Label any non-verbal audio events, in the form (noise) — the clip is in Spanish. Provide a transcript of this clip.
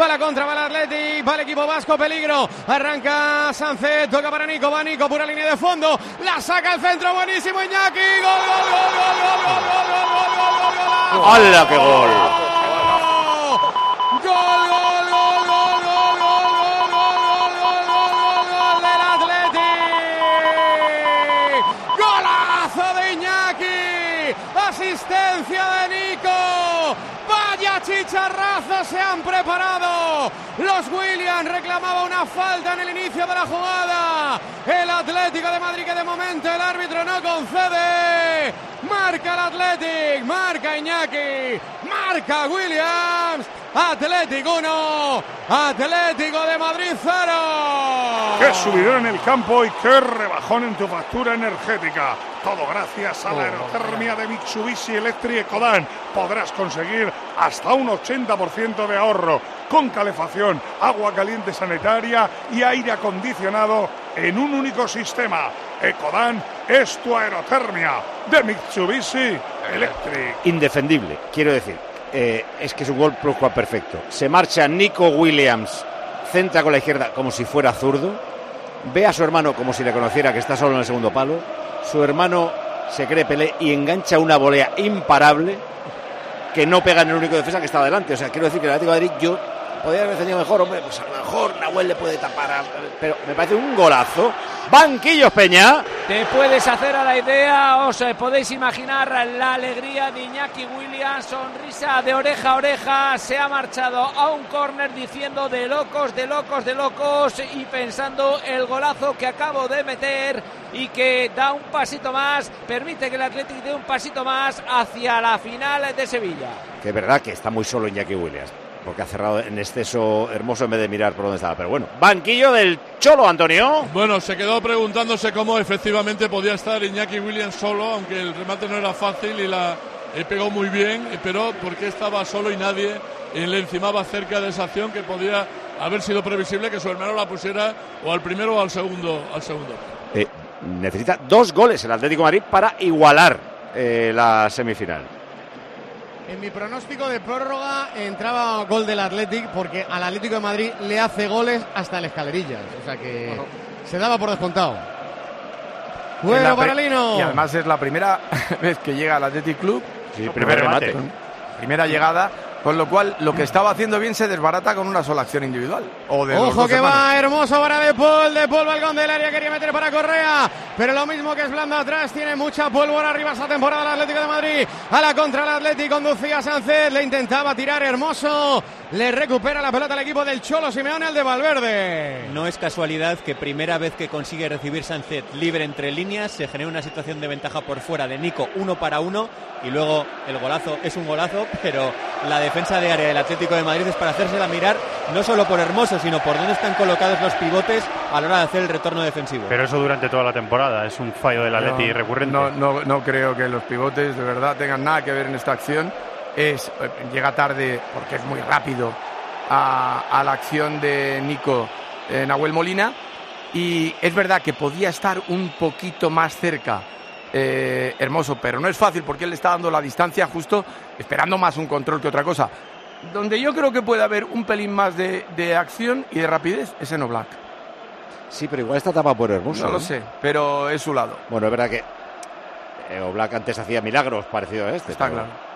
Va la contra, va el Athletic, va el equipo vasco, peligro. Arranca Sánchez, toca para Nico, va Nico, pura línea de fondo. La saca el centro, buenísimo Iñaki. Gol, gol, gol, gol, gol, gol, gol, gol, gol, gol, gol, gol. ¡Hala, qué gol! Gol, gol, gol, gol, gol, gol, gol, gol, gol, gol, gol, gol del Athletic. Golazo de Iñaki. Asistencia de Nico. Vaya chicharrazo se han preparado. Los Williams reclamaba una falta en el inicio de la jugada. El Atlético de Madrid que de momento el árbitro no concede. Marca el Athletic, marca Iñaki, marca Williams. Atlético 1, Atlético de Madrid 0. Qué subidón en el campo y qué rebajón en tu factura energética. Todo gracias a la aerotermia de Mitsubishi Electric Ecodan. Podrás conseguir hasta un 80% de ahorro con calefacción, agua caliente sanitaria y aire acondicionado en un único sistema. Ecodan es tu aerotermia de Mitsubishi Electric. Indefendible, quiero decir. Eh, es que es un gol perfecto. Se marcha Nico Williams, centra con la izquierda como si fuera zurdo. Ve a su hermano como si le conociera que está solo en el segundo palo. Su hermano se cree Pelé y engancha una volea imparable que no pega en el único defensa que está adelante. O sea, quiero decir que el Atlético de Madrid yo podría haber defendido mejor, hombre, pues a lo mejor Nahuel le puede tapar, pero me parece un golazo. Banquillos Peña. Te puedes hacer a la idea, os eh, podéis imaginar la alegría de Iñaki Williams, sonrisa de oreja a oreja, se ha marchado a un córner diciendo de locos, de locos, de locos y pensando el golazo que acabo de meter y que da un pasito más, permite que el Atlético dé un pasito más hacia la final de Sevilla. Que es verdad que está muy solo Iñaki Williams, porque ha cerrado en exceso hermoso en vez de mirar por dónde estaba. Pero bueno, banquillo del Cholo, Antonio. Bueno, se quedó preguntándose cómo efectivamente podía estar Iñaki Williams solo, aunque el remate no era fácil y la eh, pegó muy bien, eh, pero ¿por qué estaba solo y nadie eh, le encimaba cerca de esa acción que podía haber sido previsible que su hermano la pusiera o al primero o al segundo, al segundo. Eh, necesita dos goles el Atlético de Madrid para igualar eh, la semifinal. En mi pronóstico de prórroga entraba gol del Athletic porque al Atlético de Madrid le hace goles hasta el escalerillas. O sea que se daba por descontado. En Bueno la para pre- Lino. Y además es la primera (laughs) vez que llega al Athletic Club. Sí, primer remate. Primera llegada, con lo cual lo que estaba haciendo bien se desbarata con una sola acción individual. O de Ojo que hermanos. va hermoso para De Paul, De Paul balcón del área quería meter para Correa, pero lo mismo que es blando atrás, tiene mucha pólvora arriba esta temporada el Atlético de Madrid, a la contra el Atlético conducía Sánchez, le intentaba tirar hermoso, le recupera la pelota al equipo del Cholo Simeone, el de Valverde. No es casualidad que primera vez que consigue recibir Sánchez libre entre líneas se genera una situación de ventaja por fuera de Nico uno para uno y luego el golazo es un golazo, pero la defensa de área del Atlético de Madrid es para hacérsela mirar no solo por Hermoso, sino por dónde están colocados los pivotes a la hora de hacer el retorno defensivo. Pero eso durante toda la temporada es un fallo del Atleti No, recurrente. No, no, no creo que los pivotes de verdad tengan nada que ver en esta acción. Es, eh, llega tarde porque es muy rápido a, a la acción de Nico eh, Nahuel Molina. Y es verdad que podía estar un poquito más cerca eh, Hermoso, pero no es fácil porque él le está dando la distancia justo, esperando más un control que otra cosa. Donde yo creo que puede haber un pelín más de, de acción y de rapidez es en Oblak. Sí, pero igual está tapado por Hermoso. No lo sé, pero es su lado. Bueno, es verdad que eh, Oblak antes hacía milagros parecidos a este. Está pero- claro.